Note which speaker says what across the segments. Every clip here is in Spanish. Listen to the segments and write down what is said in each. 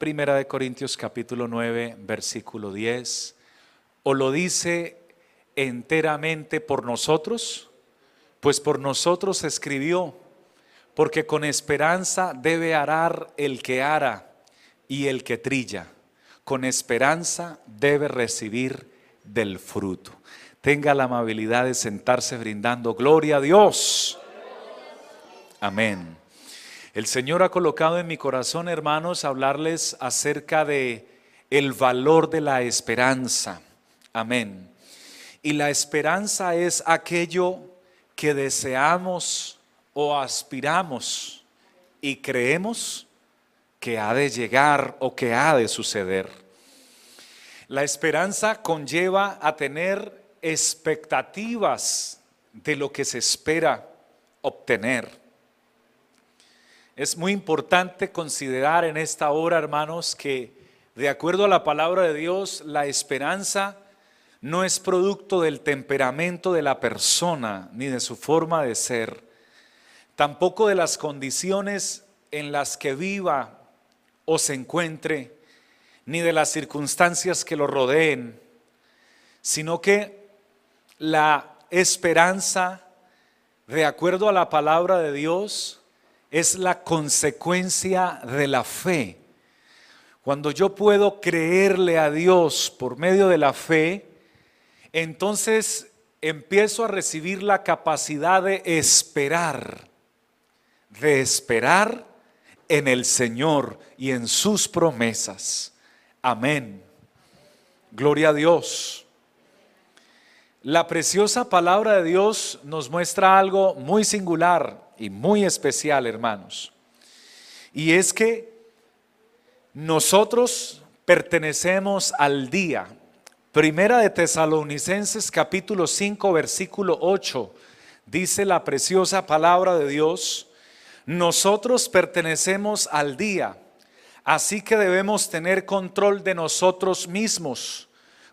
Speaker 1: Primera de Corintios capítulo 9, versículo 10, o lo dice enteramente por nosotros, pues por nosotros escribió, porque con esperanza debe arar el que ara y el que trilla, con esperanza debe recibir del fruto. Tenga la amabilidad de sentarse brindando gloria a Dios. Amén. El Señor ha colocado en mi corazón, hermanos, hablarles acerca de el valor de la esperanza. Amén. Y la esperanza es aquello que deseamos o aspiramos y creemos que ha de llegar o que ha de suceder. La esperanza conlleva a tener expectativas de lo que se espera obtener. Es muy importante considerar en esta hora, hermanos, que de acuerdo a la palabra de Dios, la esperanza no es producto del temperamento de la persona ni de su forma de ser, tampoco de las condiciones en las que viva o se encuentre, ni de las circunstancias que lo rodeen, sino que la esperanza, de acuerdo a la palabra de Dios, es la consecuencia de la fe. Cuando yo puedo creerle a Dios por medio de la fe, entonces empiezo a recibir la capacidad de esperar, de esperar en el Señor y en sus promesas. Amén. Gloria a Dios. La preciosa palabra de Dios nos muestra algo muy singular y muy especial, hermanos. Y es que nosotros pertenecemos al día. Primera de Tesalonicenses capítulo 5 versículo 8 dice la preciosa palabra de Dios, nosotros pertenecemos al día, así que debemos tener control de nosotros mismos,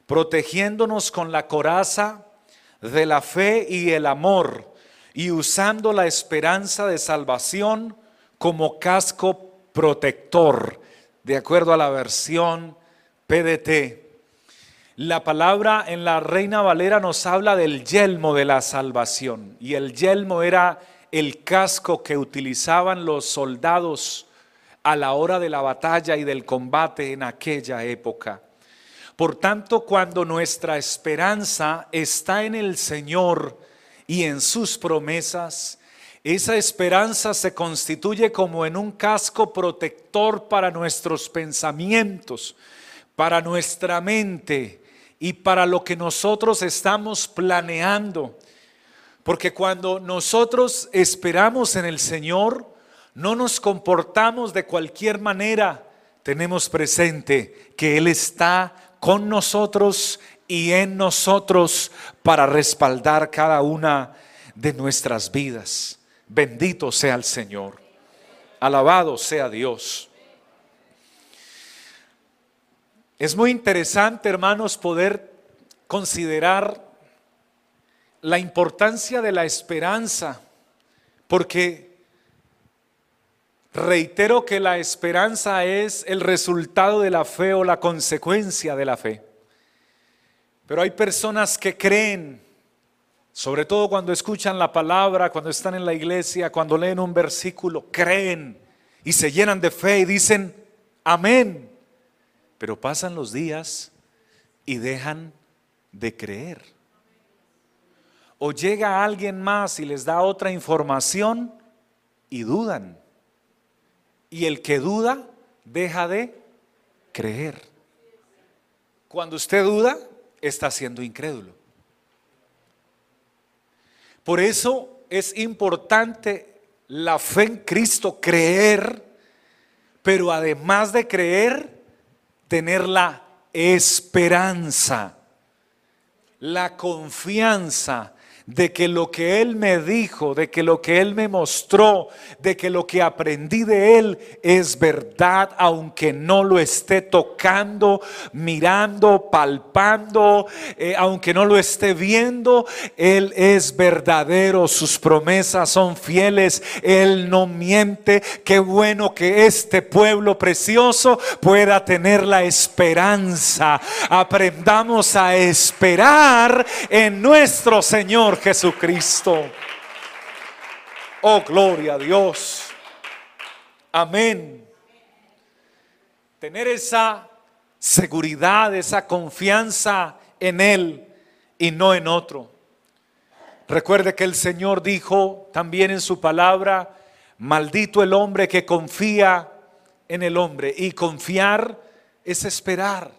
Speaker 1: protegiéndonos con la coraza de la fe y el amor y usando la esperanza de salvación como casco protector, de acuerdo a la versión PDT. La palabra en la Reina Valera nos habla del yelmo de la salvación y el yelmo era el casco que utilizaban los soldados a la hora de la batalla y del combate en aquella época. Por tanto, cuando nuestra esperanza está en el Señor y en sus promesas, esa esperanza se constituye como en un casco protector para nuestros pensamientos, para nuestra mente, y para lo que nosotros estamos planeando. Porque cuando nosotros esperamos en el Señor, no nos comportamos de cualquier manera. Tenemos presente que Él está con nosotros y en nosotros para respaldar cada una de nuestras vidas. Bendito sea el Señor. Alabado sea Dios. Es muy interesante, hermanos, poder considerar la importancia de la esperanza, porque reitero que la esperanza es el resultado de la fe o la consecuencia de la fe. Pero hay personas que creen, sobre todo cuando escuchan la palabra, cuando están en la iglesia, cuando leen un versículo, creen y se llenan de fe y dicen, amén. Pero pasan los días y dejan de creer. O llega alguien más y les da otra información y dudan. Y el que duda deja de creer. Cuando usted duda, está siendo incrédulo. Por eso es importante la fe en Cristo, creer, pero además de creer, tener la esperanza, la confianza de que lo que Él me dijo, de que lo que Él me mostró, de que lo que aprendí de Él es verdad, aunque no lo esté tocando, mirando, palpando, eh, aunque no lo esté viendo, Él es verdadero, sus promesas son fieles, Él no miente. Qué bueno que este pueblo precioso pueda tener la esperanza. Aprendamos a esperar en nuestro Señor Jesucristo. Oh, gloria a Dios. Amén. Tener esa seguridad, esa confianza en Él y no en otro. Recuerde que el Señor dijo también en su palabra, maldito el hombre que confía en el hombre. Y confiar es esperar.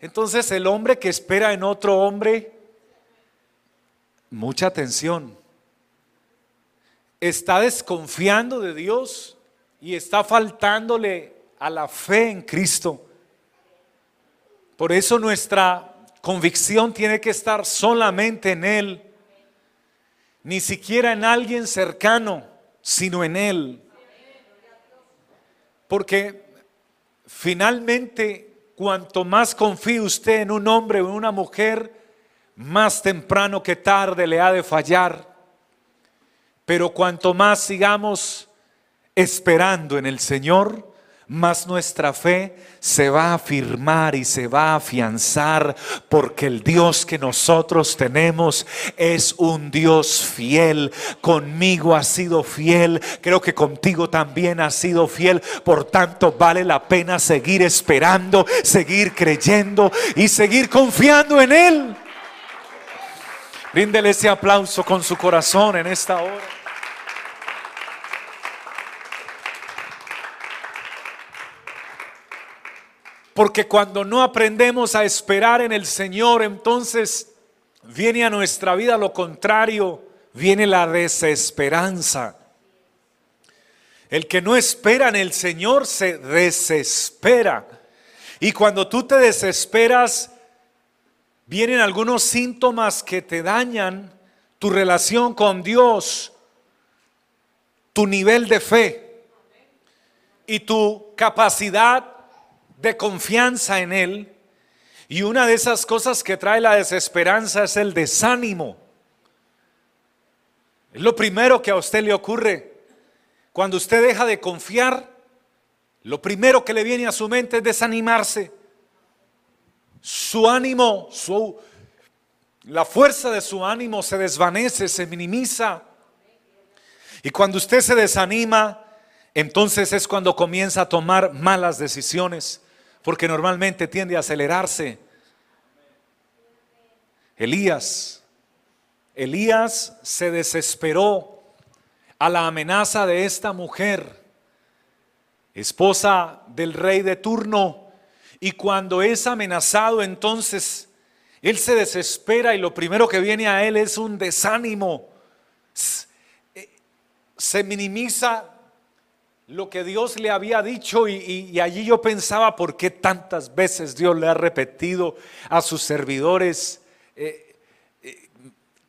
Speaker 1: Entonces el hombre que espera en otro hombre mucha atención, está desconfiando de Dios y está faltándole a la fe en Cristo. Por eso nuestra convicción tiene que estar solamente en Él, ni siquiera en alguien cercano, sino en Él. Porque finalmente, cuanto más confíe usted en un hombre o en una mujer, más temprano que tarde le ha de fallar. Pero cuanto más sigamos esperando en el Señor, más nuestra fe se va a afirmar y se va a afianzar porque el Dios que nosotros tenemos es un Dios fiel. Conmigo ha sido fiel, creo que contigo también ha sido fiel. Por tanto, vale la pena seguir esperando, seguir creyendo y seguir confiando en Él. Ríndele ese aplauso con su corazón en esta hora. Porque cuando no aprendemos a esperar en el Señor, entonces viene a nuestra vida lo contrario, viene la desesperanza. El que no espera en el Señor se desespera. Y cuando tú te desesperas, vienen algunos síntomas que te dañan tu relación con Dios, tu nivel de fe y tu capacidad de confianza en Él. Y una de esas cosas que trae la desesperanza es el desánimo. Es lo primero que a usted le ocurre. Cuando usted deja de confiar, lo primero que le viene a su mente es desanimarse su ánimo, su, la fuerza de su ánimo se desvanece, se minimiza. Y cuando usted se desanima, entonces es cuando comienza a tomar malas decisiones, porque normalmente tiende a acelerarse. Elías, Elías se desesperó a la amenaza de esta mujer, esposa del rey de turno y cuando es amenazado, entonces él se desespera y lo primero que viene a él es un desánimo. Eh, se minimiza lo que Dios le había dicho y, allí yo pensaba por qué tantas veces Dios le ha repetido a sus servidores eh, eh,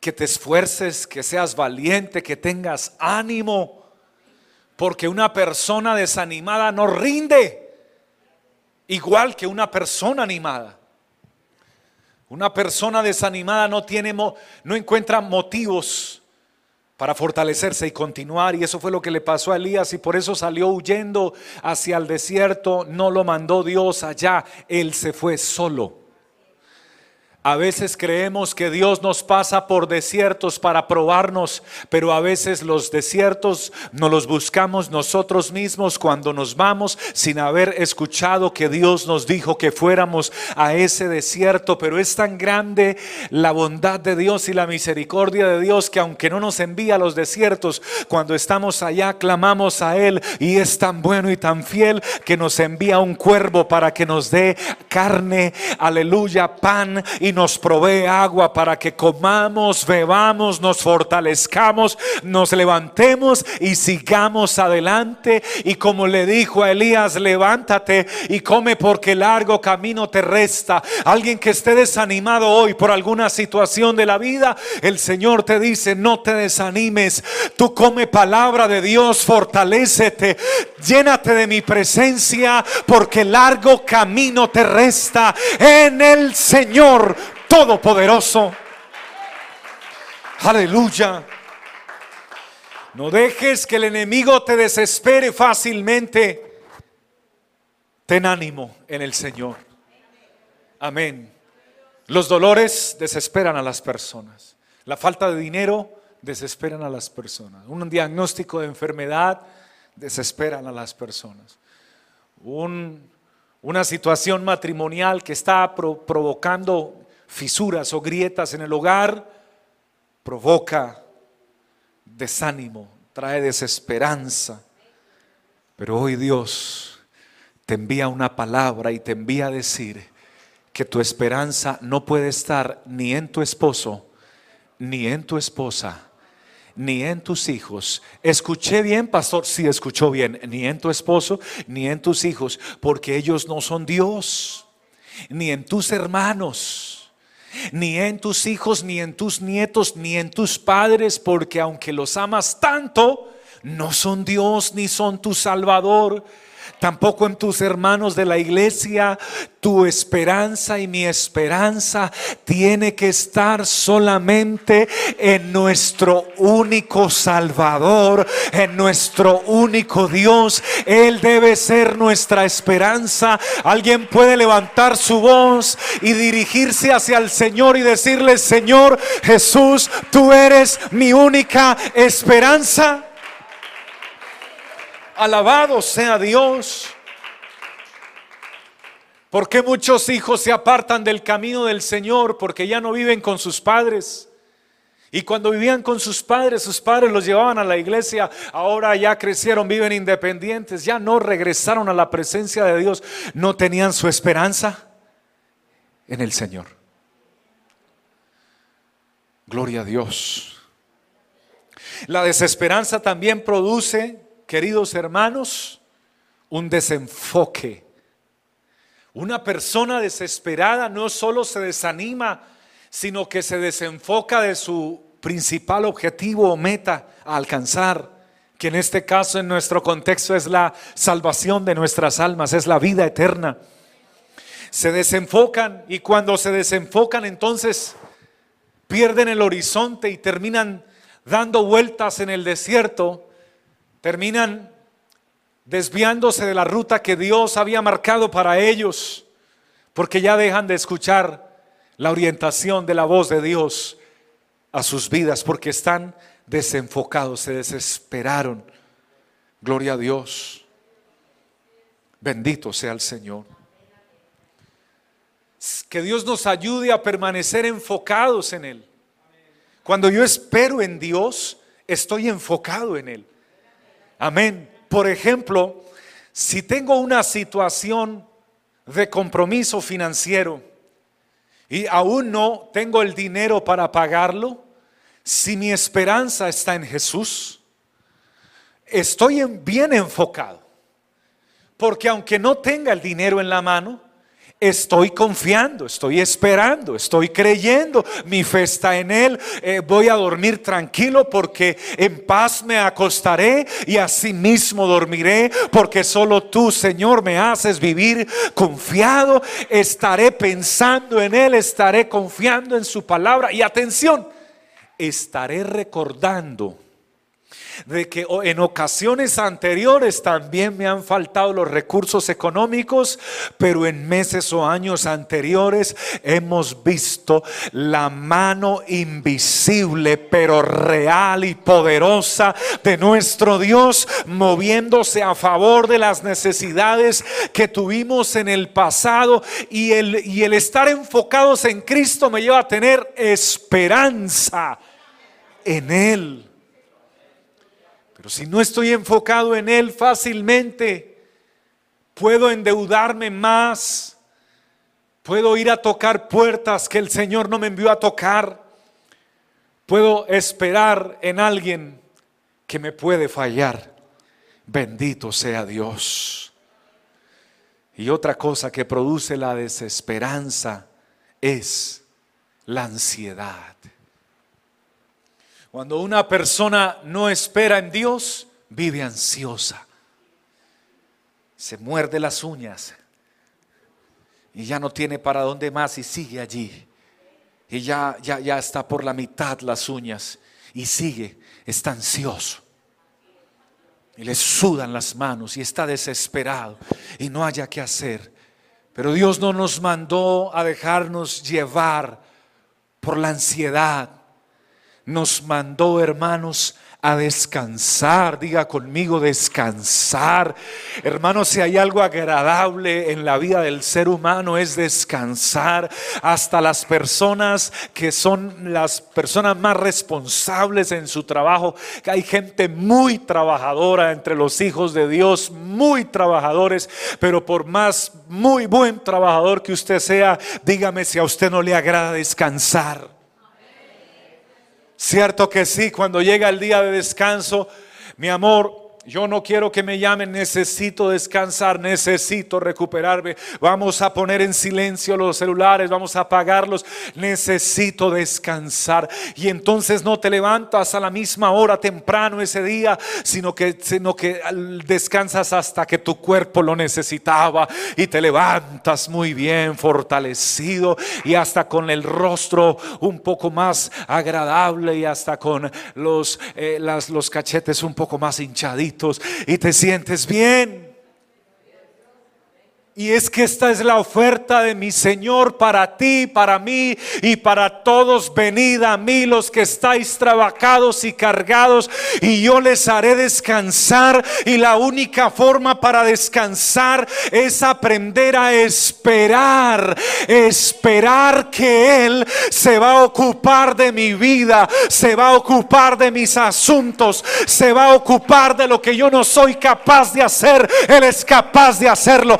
Speaker 1: que te esfuerces, que seas valiente, que tengas ánimo, porque una persona desanimada no rinde igual que una persona animada. Una persona desanimada no tiene no encuentra motivos para fortalecerse y continuar y eso fue lo que le pasó a Elías y por eso salió huyendo hacia el desierto, no lo mandó Dios allá, él se fue solo. A veces creemos que Dios nos pasa por desiertos para probarnos, pero a veces los desiertos no los buscamos nosotros mismos cuando nos vamos sin haber escuchado que Dios nos dijo que fuéramos a ese desierto. Pero es tan grande la bondad de Dios y la misericordia de Dios que aunque no nos envía a los desiertos, cuando estamos allá clamamos a Él y es tan bueno y tan fiel que nos envía un cuervo para que nos dé carne, aleluya, pan y y nos provee agua para que comamos, bebamos, nos fortalezcamos, nos levantemos y sigamos adelante. Y como le dijo a Elías, levántate y come porque largo camino te resta. Alguien que esté desanimado hoy por alguna situación de la vida, el Señor te dice, no te desanimes. Tú come palabra de Dios, fortalécete, llénate de mi presencia porque largo camino te resta en el Señor Todopoderoso. Aleluya. No dejes que el enemigo te desespere fácilmente. Ten ánimo en el Señor. Amén. Los dolores desesperan a las personas. La falta de dinero desesperan a las personas. Un diagnóstico de enfermedad desesperan a las personas. una situación matrimonial que está provocando fisuras o grietas en el hogar provoca desánimo, trae desesperanza. Pero hoy Dios te envía una palabra y te envía a decir que tu esperanza no puede estar ni en tu esposo, ni en tu esposa, ni en tus hijos. Escuché bien, pastor, sí escuchó bien, ni en tu esposo, ni en tus hijos, porque ellos no son Dios, ni en tus hermanos ni en tus hijos, ni en tus nietos, ni en tus padres, porque aunque los amas tanto, no son Dios ni son tu Salvador tampoco en tus hermanos de la iglesia. Tu esperanza y mi esperanza tiene que estar solamente en nuestro único Salvador, en nuestro único Dios. Él debe ser nuestra esperanza. Alguien puede levantar su voz y dirigirse hacia el Señor y decirle, Señor Jesús, tú eres mi única esperanza. Alabado sea Dios. ¿Por qué muchos hijos se apartan del camino del Señor? Porque ya no viven con sus padres. Y cuando vivían con sus padres, sus padres los llevaban a la iglesia, ahora ya crecieron, viven independientes, ya no regresaron a la presencia de Dios, no tenían su esperanza en el Señor. Gloria a Dios. La desesperanza también produce queridos hermanos, un desenfoque. Una persona desesperada no solo se desanima, sino que se desenfoca de su principal objetivo o meta a alcanzar, que en este caso, en nuestro contexto, es la salvación de nuestras almas, es la vida eterna. Se desenfocan y cuando se desenfocan entonces pierden el horizonte y terminan dando vueltas en el desierto terminan desviándose de la ruta que Dios había marcado para ellos, porque ya dejan de escuchar la orientación de la voz de Dios a sus vidas, porque están desenfocados, se desesperaron. Gloria a Dios. Bendito sea el Señor. Que Dios nos ayude a permanecer enfocados en Él. Cuando yo espero en Dios, estoy enfocado en Él. Amén. Por ejemplo, si tengo una situación de compromiso financiero y aún no tengo el dinero para pagarlo, si mi esperanza está en Jesús, estoy bien enfocado. Porque aunque no tenga el dinero en la mano, Estoy confiando, estoy esperando, estoy creyendo, mi fe está en Él, eh, voy a dormir tranquilo porque en paz me acostaré y asimismo dormiré porque solo tú, Señor, me haces vivir confiado, estaré pensando en Él, estaré confiando en su palabra y atención, estaré recordando de que en ocasiones anteriores también me han faltado los recursos económicos, pero en meses o años anteriores hemos visto la mano invisible, pero real y poderosa de nuestro Dios moviéndose a favor de las necesidades que tuvimos en el pasado y el, y el estar enfocados en Cristo me lleva a tener esperanza en Él. Pero si no estoy enfocado en Él fácilmente, puedo endeudarme más, Puedo ir a tocar puertas que el Señor no me envió a tocar. Puedo esperar en alguien que me puede fallar. Bendito sea Dios. Y otra cosa que produce la desesperanza es la ansiedad. Cuando una persona no espera en Dios, vive ansiosa. Se muerde las uñas y ya no tiene para dónde más y sigue allí. Y ya, ya, ya está por la mitad las uñas y sigue, está ansioso. Y le sudan las manos y está desesperado y no haya qué hacer. Pero Dios no nos mandó a dejarnos llevar por la ansiedad. Nos mandó, hermanos, a descansar. Diga conmigo, descansar. Hermanos, si hay algo agradable en la vida del ser humano es descansar. Hasta las personas que son las personas más responsables en su trabajo. Hay gente muy trabajadora entre los hijos de Dios, muy trabajadores. Pero por más muy buen trabajador que usted sea, dígame si a usted no le agrada descansar. Cierto que sí, cuando llega el día de descanso, mi amor, yo no quiero que me llamen, necesito descansar, necesito recuperarme. Vamos a poner en silencio los celulares, vamos a apagarlos. Necesito descansar. Y entonces no te levantas a la misma hora temprano ese día, sino que, sino que descansas hasta que tu cuerpo lo necesitaba y te levantas muy bien, fortalecido y hasta con el rostro un poco más agradable y hasta con los, eh, las, los cachetes un poco más hinchaditos y te sientes bien. Y es que esta es la oferta de mi Señor para ti, para mí y para todos. Venid a mí los que estáis trabajados y cargados y yo les haré descansar. Y la única forma para descansar es aprender a esperar. Esperar que Él se va a ocupar de mi vida, se va a ocupar de mis asuntos, se va a ocupar de lo que yo no soy capaz de hacer. Él es capaz de hacerlo.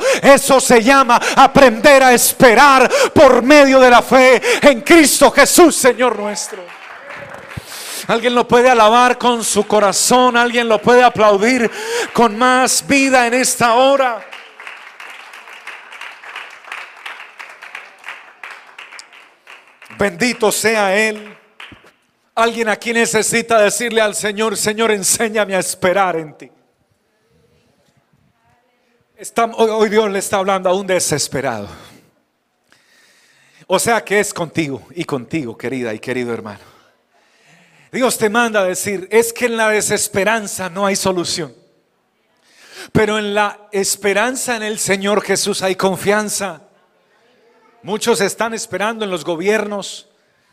Speaker 1: Se llama aprender a esperar por medio de la fe en Cristo Jesús, Señor nuestro. Alguien lo puede alabar con su corazón, alguien lo puede aplaudir con más vida en esta hora. Bendito sea Él. Alguien aquí necesita decirle al Señor, Señor, enséñame a esperar en ti hoy, Dios le está hablando a un desesperado. O sea que es contigo y contigo, querida y querido hermano. Dios te manda a decir, es que en la desesperanza no hay solución. Pero en la esperanza en el Señor Jesús hay confianza. Muchos están esperando en los gobiernos,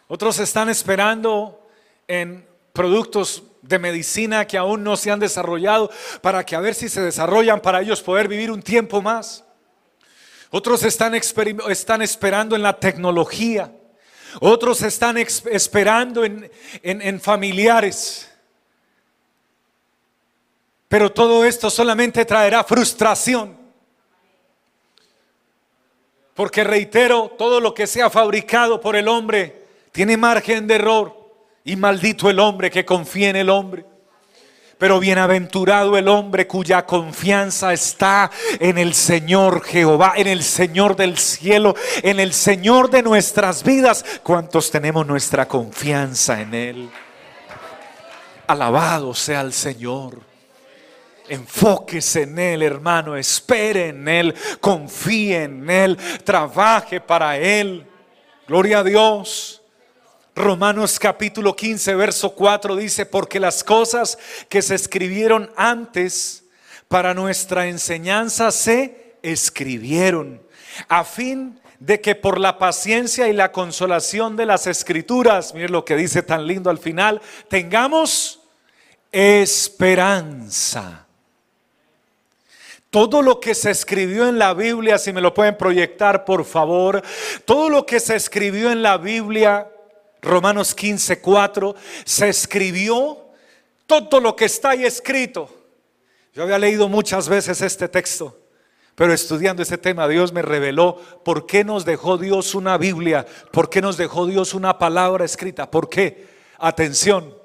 Speaker 1: otros están esperando en productos de medicina que aún no se han desarrollado para que a ver si se desarrollan para ellos poder vivir un tiempo más. Otros están, están esperando en la tecnología. Otros están esperando en, en familiares. Pero todo esto solamente traerá frustración. Porque reitero, todo lo que sea fabricado por el hombre tiene margen de error. Y maldito el hombre que confía en el hombre. Pero bienaventurado el hombre cuya confianza está en el Señor Jehová, en el Señor del cielo, en el Señor de nuestras vidas. ¿Cuántos tenemos nuestra confianza en Él? Alabado sea el Señor. Enfóquese en Él, hermano. Espere en Él. Confíe en Él. Trabaje para Él. Gloria a Dios. Romanos capítulo 15, verso 4 dice, porque las cosas que se escribieron antes para nuestra enseñanza se escribieron, a fin de que por la paciencia y la consolación de las escrituras, miren lo que dice tan lindo al final, tengamos esperanza. Todo lo que se escribió en la Biblia, si me lo pueden proyectar por favor, todo lo que se escribió en la Biblia Romanos 15, 4, se escribió todo lo que está ahí escrito. Yo había leído muchas veces este texto, Pero estudiando este tema, Dios me reveló por qué nos dejó Dios una Biblia, por qué nos dejó Dios una palabra escrita, por qué. Atención.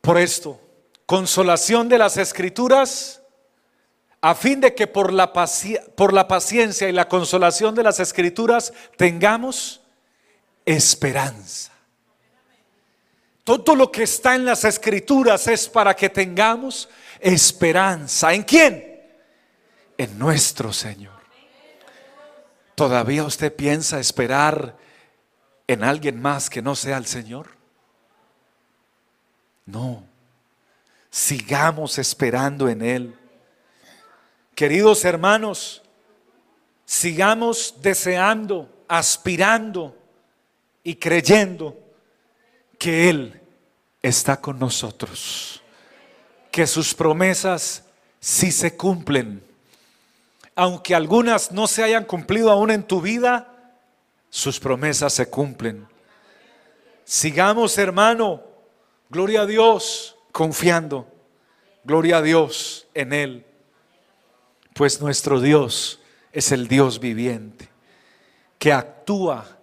Speaker 1: Por esto, consolación de las escrituras, a fin de que por la, por la paciencia y la consolación de las escrituras tengamos esperanza. Todo lo que está en las escrituras es para que tengamos esperanza. ¿En quién? en nuestro Señor. ¿Todavía usted piensa esperar en alguien más que no sea el Señor? No. Sigamos esperando en Él. Queridos hermanos, sigamos deseando, aspirando y creyendo que Él está con nosotros. Que sus promesas sí se cumplen aunque algunas no se hayan cumplido aún en tu vida, sus promesas se cumplen. Sigamos, hermano, gloria a Dios, confiando, gloria a Dios en Él, pues nuestro Dios es el Dios viviente, que actúa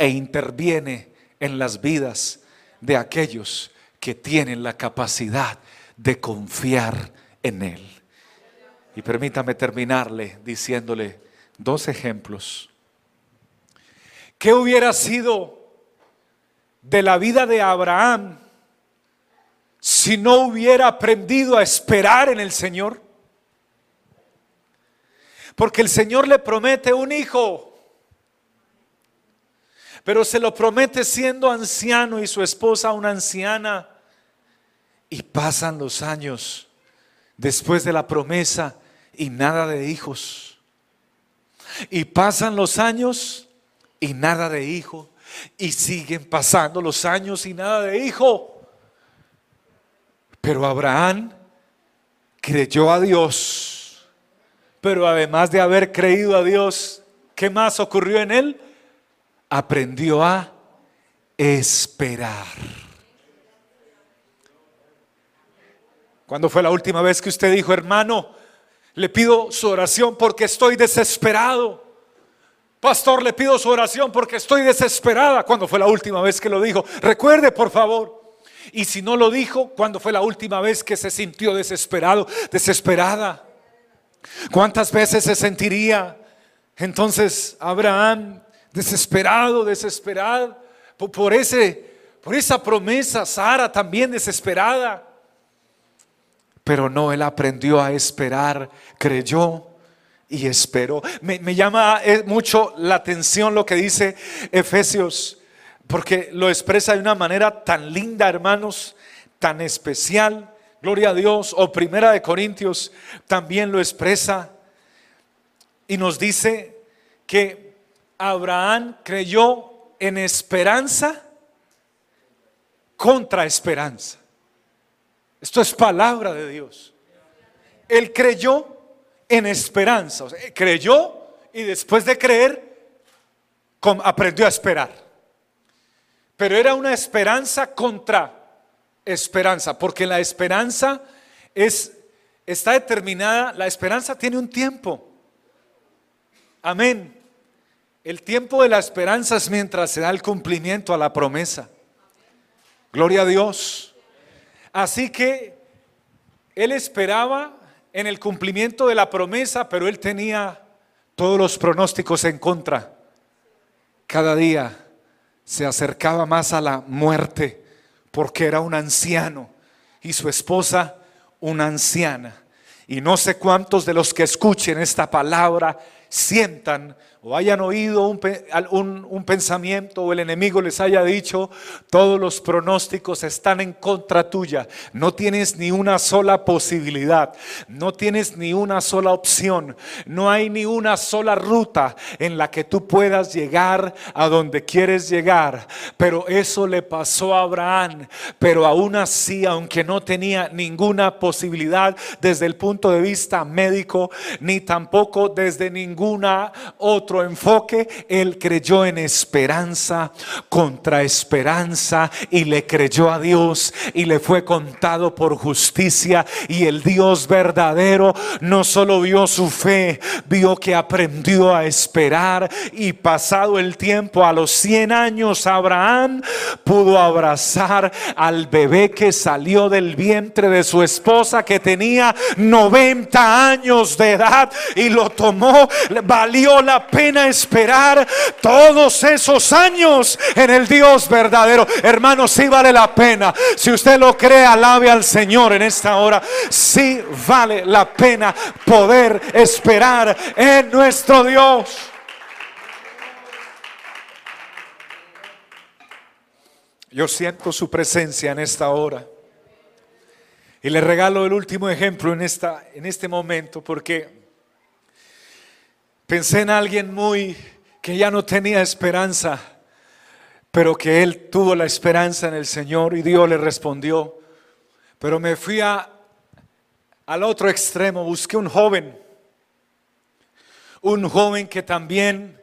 Speaker 1: e interviene en las vidas de aquellos que tienen la capacidad de confiar en Él. Y permítame terminarle diciéndole dos ejemplos. ¿Qué hubiera sido de la vida de Abraham si no hubiera aprendido a esperar en el Señor? Porque el Señor le promete un hijo, pero se lo promete siendo anciano y su esposa una anciana. Y pasan los años después de la promesa y nada de hijos. Y pasan los años y nada de hijo. Y siguen pasando los años y nada de hijo. Pero Abraham creyó a Dios. Pero además de haber creído a Dios, ¿qué más ocurrió en él? Aprendió a esperar. ¿Cuándo fue la última vez que usted dijo, hermano, le pido su oración porque estoy desesperado. Pastor, le pido su oración porque estoy desesperada. ¿Cuándo fue la última vez que lo dijo? Recuerde, por favor. Y si no lo dijo, ¿cuándo fue la última vez que se sintió desesperado, desesperada? ¿Cuántas veces se sentiría entonces Abraham desesperado, desesperado por, ese, por esa promesa? Sara también desesperada. Pero no, él aprendió a esperar, creyó y esperó. Me, llama eh, mucho la atención lo que dice Efesios, porque lo expresa de una manera tan linda, hermanos, tan especial. Gloria a Dios. O Primera de Corintios también lo expresa y nos dice que Abraham creyó en esperanza contra esperanza. Esto es palabra de Dios. Él creyó en esperanza. creyó y después de creer aprendió a esperar. Pero era una esperanza contra esperanza, porque la esperanza es está determinada, la esperanza tiene un tiempo. Amén. El tiempo de la esperanza es mientras se da el cumplimiento a la promesa. Gloria a Dios. Así que él esperaba en el cumplimiento de la promesa, pero él tenía todos los pronósticos en contra. Cada día se acercaba más a la muerte porque era un anciano y su esposa una anciana. Y no sé cuántos de los que escuchen esta palabra sientan o hayan oído un, pensamiento o el enemigo les haya dicho, todos los pronósticos están en contra tuya, no tienes ni una sola posibilidad, no tienes ni una sola opción, no hay ni una sola ruta en la que tú puedas llegar a donde quieres llegar. Pero eso le pasó a Abraham, pero aún así, aunque no tenía ninguna posibilidad desde el punto de vista médico, ni tampoco desde ninguna enfoque. Él creyó en esperanza contra esperanza y le creyó a Dios y le fue contado por justicia y el Dios verdadero no solo vio su fe, vio que aprendió a esperar y pasado el tiempo a los 100 años Abraham pudo abrazar al bebé que salió del vientre de su esposa que tenía 90 años de edad y lo tomó. Valió la pena esperar todos esos años en el Dios verdadero. Hermano, sí vale la pena. Si usted lo cree, alabe al Señor en esta hora. Sí vale la pena poder esperar en nuestro Dios. Yo siento su presencia en esta hora. Y le regalo el último ejemplo en, esta, en este momento porque pensé en alguien muy que ya no tenía esperanza, pero que él tuvo la esperanza en el Señor y Dios le respondió. Pero me fui a, al otro extremo, busqué un joven, un joven que también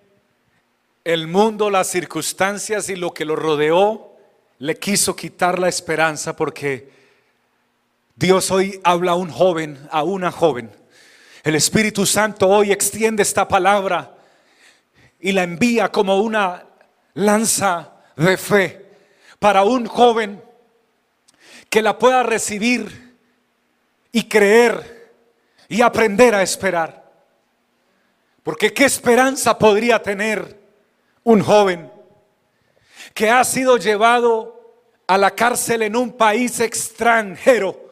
Speaker 1: el mundo, las circunstancias y lo que lo rodeó le quiso quitar la esperanza porque Dios hoy habla a un joven, a una joven. El Espíritu Santo hoy extiende esta palabra y la envía como una lanza de fe para un joven que la pueda recibir y creer y aprender a esperar. Porque qué esperanza podría tener un joven que ha sido llevado a la cárcel en un país extranjero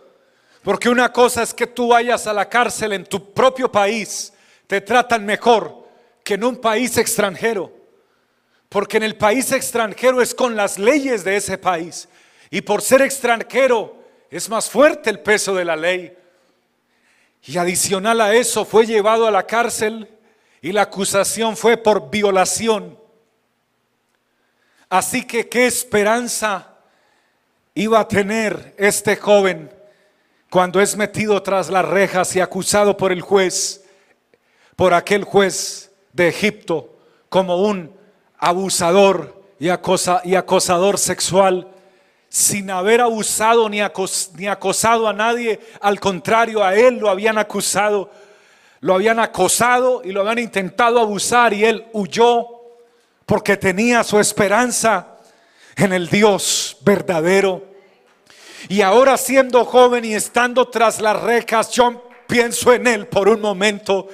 Speaker 1: porque una cosa es que tú vayas a la cárcel en tu propio país, te tratan mejor que en un país extranjero. Porque en el país extranjero es con las leyes de ese país. Y por ser extranjero es más fuerte el peso de la ley. Y adicional a eso fue llevado a la cárcel y la acusación fue por violación. Así que qué esperanza iba a tener este joven cuando es metido tras las rejas y acusado por el juez, por aquel juez de Egipto, como un abusador y, acosador sexual, sin haber abusado ni, ni acosado a nadie, al contrario, a él lo habían acusado, lo habían acosado y lo habían intentado abusar y él huyó porque tenía su esperanza en el Dios verdadero y ahora siendo joven y estando tras las rejas, yo pienso en Él por un momento,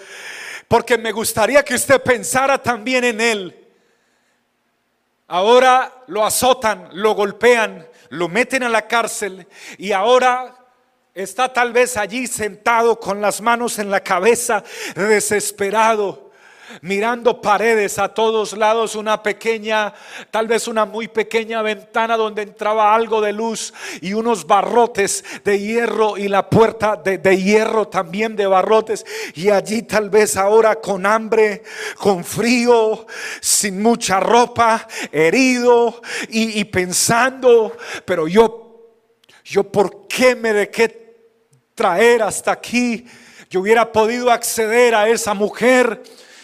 Speaker 1: porque me gustaría que usted pensara también en Él. Ahora lo azotan, lo golpean, lo meten a la cárcel y ahora está tal vez allí sentado con las manos en la cabeza, desesperado mirando paredes a todos lados, una pequeña, tal vez una muy pequeña ventana donde entraba algo de luz y unos barrotes de hierro y la puerta de, hierro también de barrotes. Y allí tal vez ahora con hambre, con frío, sin mucha ropa, herido y, y pensando, pero yo, yo, ¿por qué me dejé traer hasta aquí? Yo hubiera podido acceder a esa mujer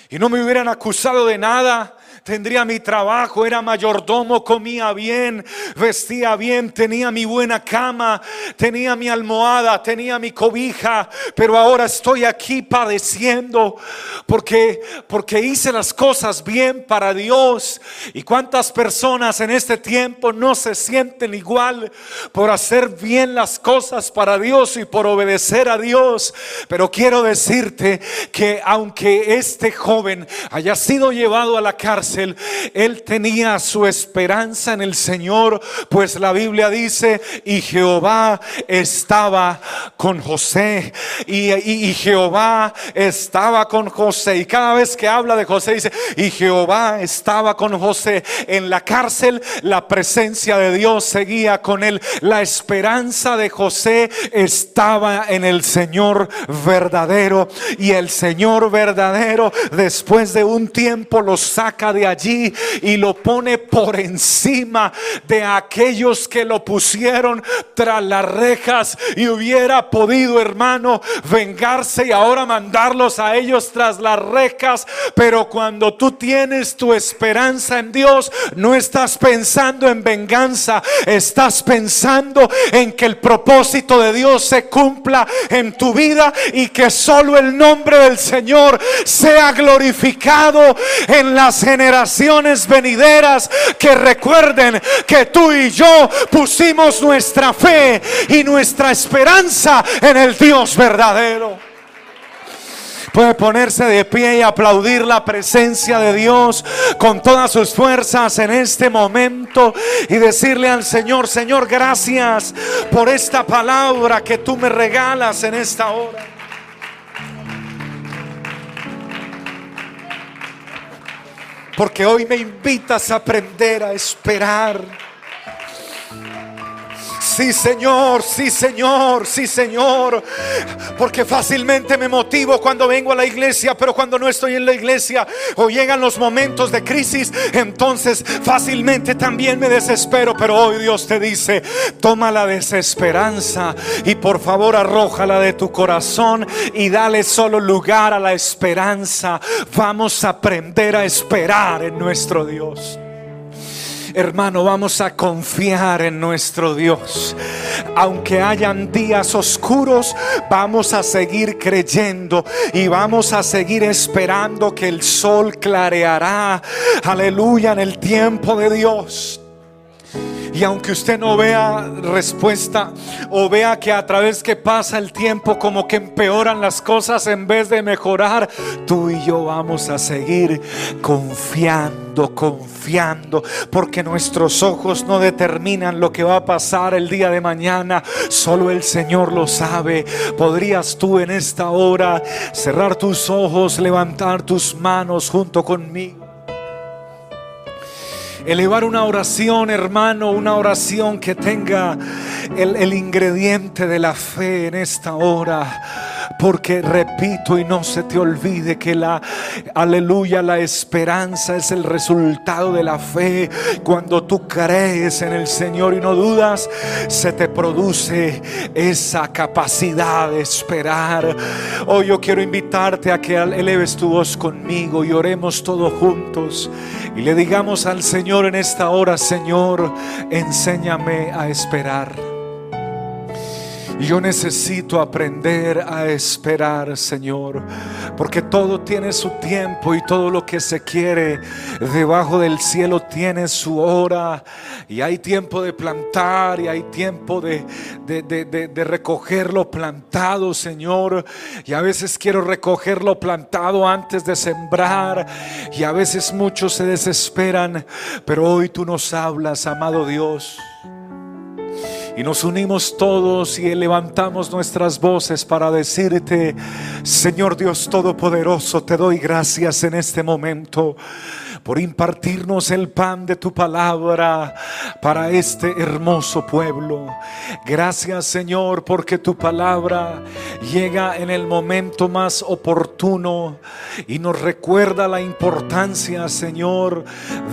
Speaker 1: y no me hubieran acusado de nada tendría mi trabajo, era mayordomo, comía bien, vestía bien, tenía mi buena cama, tenía mi almohada, tenía mi cobija, pero ahora estoy aquí padeciendo porque porque hice las cosas bien para Dios. Y cuántas personas en este tiempo no se sienten igual por hacer bien las cosas para Dios y por obedecer a Dios, pero quiero decirte que aunque este joven haya sido llevado a la cárcel él, tenía su esperanza en el Señor, pues la Biblia dice, y Jehová estaba con José, y, y Jehová estaba con José, y cada vez que habla de José dice, y Jehová estaba con José en la cárcel, la presencia de Dios seguía con él, la esperanza de José estaba en el Señor verdadero, y el Señor verdadero después de un tiempo lo saca de allí y lo pone por encima de aquellos que lo pusieron tras las rejas y hubiera podido, hermano, vengarse y ahora mandarlos a ellos tras las rejas. Pero cuando tú tienes tu esperanza en Dios, no estás pensando en venganza, estás pensando en que el propósito de Dios se cumpla en tu vida y que solo el nombre del Señor sea glorificado en las generaciones venideras que recuerden que tú y yo pusimos nuestra fe y nuestra esperanza en el Dios verdadero. Puede ponerse de pie y aplaudir la presencia de Dios con todas sus fuerzas en este momento y decirle al Señor, Señor, gracias por esta palabra que tú me regalas en esta hora. Porque hoy me invitas a aprender a esperar Sí, Señor, sí, Señor, sí, Señor. Porque fácilmente me motivo cuando vengo a la iglesia, pero cuando no estoy en la iglesia o llegan los momentos de crisis, entonces fácilmente también me desespero. Pero hoy Dios te dice, toma la desesperanza y por favor arrójala de tu corazón y dale solo lugar a la esperanza. Vamos a aprender a esperar en nuestro Dios. Hermano, vamos a confiar en nuestro Dios. Aunque hayan días oscuros, vamos a seguir creyendo y vamos a seguir esperando que el sol clareará. Aleluya en el tiempo de Dios. Y aunque usted no vea respuesta o vea que a través que pasa el tiempo como que empeoran las cosas en vez de mejorar, tú y yo vamos a seguir confiando, confiando, porque nuestros ojos no determinan lo que va a pasar el día de mañana, solo el Señor lo sabe. ¿Podrías tú en esta hora cerrar tus ojos, levantar tus manos junto conmigo? Elevar una oración, hermano, una oración que tenga el, el, ingrediente de la fe en esta hora. Porque repito y no se te olvide que la, aleluya, la esperanza es el resultado de la fe. Cuando tú crees en el Señor y no dudas, se te produce esa capacidad de esperar. Hoy yo quiero invitarte a que eleves tu voz conmigo y oremos todos juntos y le digamos al Señor en esta hora, Señor, enséñame a esperar. Yo necesito aprender a esperar, Señor, porque todo tiene su tiempo y todo lo que se quiere debajo del cielo tiene su hora. Y hay tiempo de plantar y hay tiempo de, de, recoger lo plantado, Señor. Y a veces quiero recoger lo plantado antes de sembrar. Y a veces muchos se desesperan, pero hoy tú nos hablas, amado Dios. Y nos unimos todos y levantamos nuestras voces para decirte, Señor Dios Todopoderoso, te doy gracias en este momento por impartirnos el pan de tu palabra para este hermoso pueblo. Gracias Señor porque tu palabra llega en el momento más oportuno y nos recuerda la importancia Señor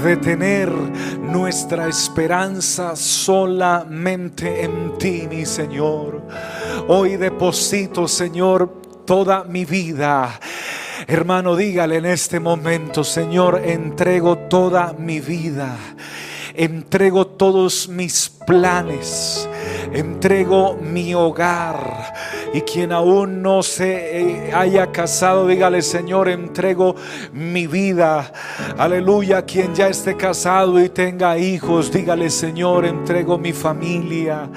Speaker 1: de tener nuestra esperanza solamente en ti mi Señor. Hoy deposito Señor toda mi vida Hermano, dígale en este momento, Señor, entrego toda mi vida, entrego todos mis planes, entrego mi hogar. Y quien aún no se eh, haya casado, dígale, Señor, entrego mi vida. Aleluya. Quien ya esté casado y tenga hijos, dígale, Señor, entrego mi familia.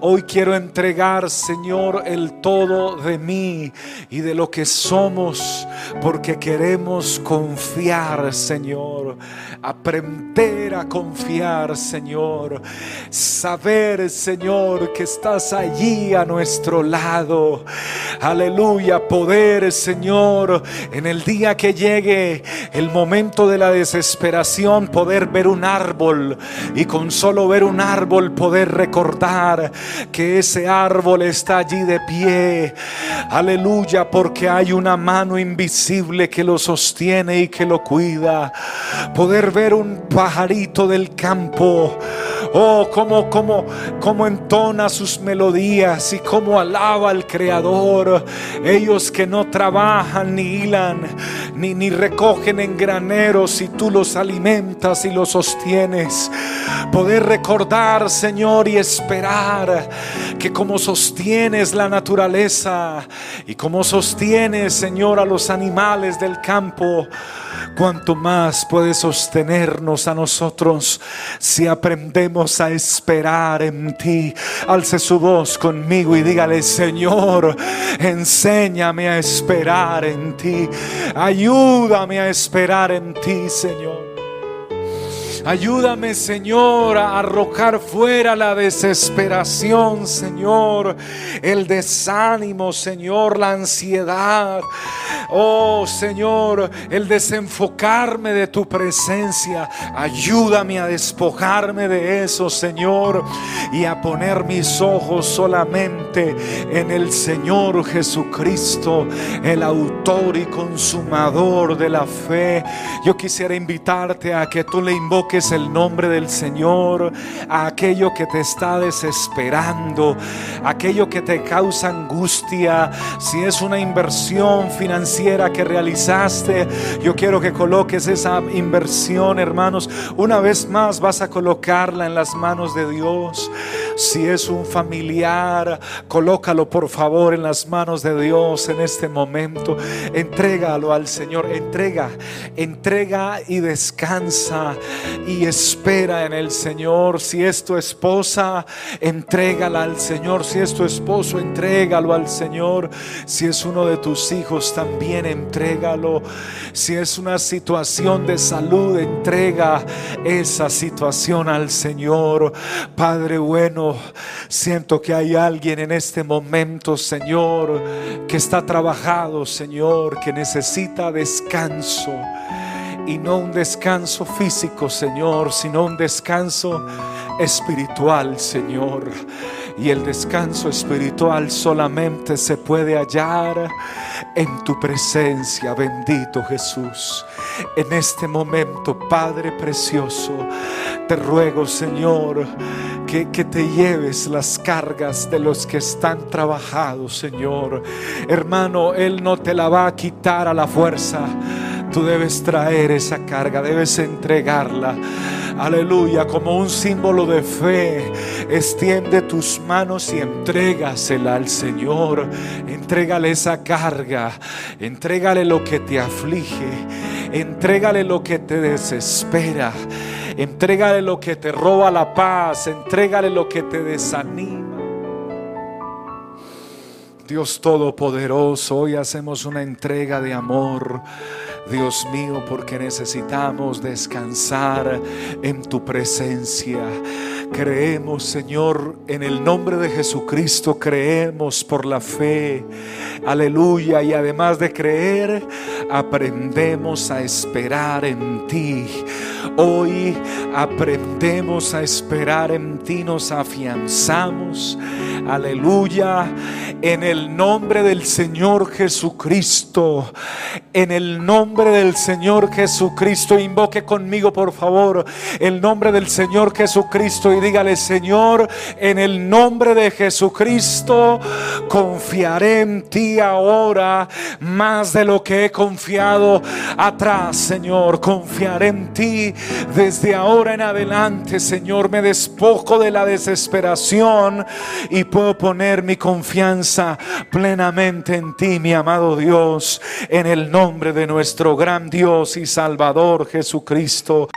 Speaker 1: Hoy quiero entregar, Señor, el todo de mí y de lo que somos, porque queremos confiar, Señor. Aprender a confiar, Señor. Saber, Señor, que estás allí a nuestro lado. Aleluya. Poder, Señor, en el día que llegue el momento de la desesperación, poder ver un árbol y con solo ver un árbol poder recordar que ese árbol está allí de pie. Aleluya, porque hay una mano invisible que lo sostiene y que lo cuida. Poder ver un pajarito del campo. Oh, como, como, como entona sus melodías y como alaba al Creador. Ellos que no trabajan ni hilan, ni, ni recogen en graneros y tú los alimentas y los sostienes. Poder recordar, Señor, y esperar que como sostienes la naturaleza y como sostienes, Señor, a los animales del campo, cuanto más puede sostenernos a nosotros si aprendemos a esperar en ti. Alce su voz conmigo y dígale, Señor, enséñame a esperar en ti. Ayúdame a esperar en ti, Señor. Ayúdame, Señor, a arrojar fuera la desesperación, Señor, el desánimo, Señor, la ansiedad. Oh, Señor, el desenfocarme de tu presencia. Ayúdame a despojarme de eso, Señor, y a poner mis ojos solamente en el Señor Jesucristo, el autor y consumador de la fe. Yo quisiera invitarte a que tú le invoques es el nombre del Señor a aquello que te está desesperando, aquello que te causa angustia. Si es una inversión financiera que realizaste, yo quiero que coloques esa inversión, hermanos. Una vez más vas a colocarla en las manos de Dios. Si es un familiar, colócalo por favor en las manos de Dios en este momento. Entrégalo al Señor. Entrega, entrega y descansa y espera en el Señor. Si es tu esposa, entrégala al Señor. Si es tu esposo, entrégalo al Señor. Si es uno de tus hijos, también entrégalo. Si es una situación de salud, entrega esa situación al Señor. Padre bueno, siento que hay alguien en este momento, Señor, que está trabajado, Señor, que necesita descanso y no un descanso físico, Señor, sino un descanso espiritual, Señor. Y el descanso espiritual solamente se puede hallar en tu presencia, bendito Jesús. En este momento, Padre precioso, te ruego, Señor, que, que, te lleves las cargas de los que están trabajados, Señor. Hermano, Él no te la va a quitar a la fuerza Tú debes traer esa carga, debes entregarla. Aleluya, como un símbolo de fe. Extiende tus manos y entrégasela al Señor. Entrégale esa carga. Entrégale lo que te aflige. Entrégale lo que te desespera. Entrégale lo que te roba la paz. Entrégale lo que te desanima. Dios Todopoderoso, hoy hacemos una entrega de amor. Dios mío, porque necesitamos descansar en tu presencia. Creemos, Señor, en el nombre de Jesucristo, creemos por la fe. Aleluya. Y además de creer, aprendemos a esperar en ti. Hoy aprendemos a esperar en ti, nos afianzamos. Aleluya. En el nombre del Señor Jesucristo. En el nombre del Señor Jesucristo. Invoque conmigo, por favor, el nombre del Señor Jesucristo y dígale, Señor, en el nombre de Jesucristo, confiaré en ti ahora más de lo que he confiado atrás, Señor. Confiaré en ti desde ahora en adelante, Señor. Me despojo de la desesperación y puedo poner mi confianza plenamente en ti, mi amado Dios, en el nombre de nuestro gran Dios y Salvador Jesucristo.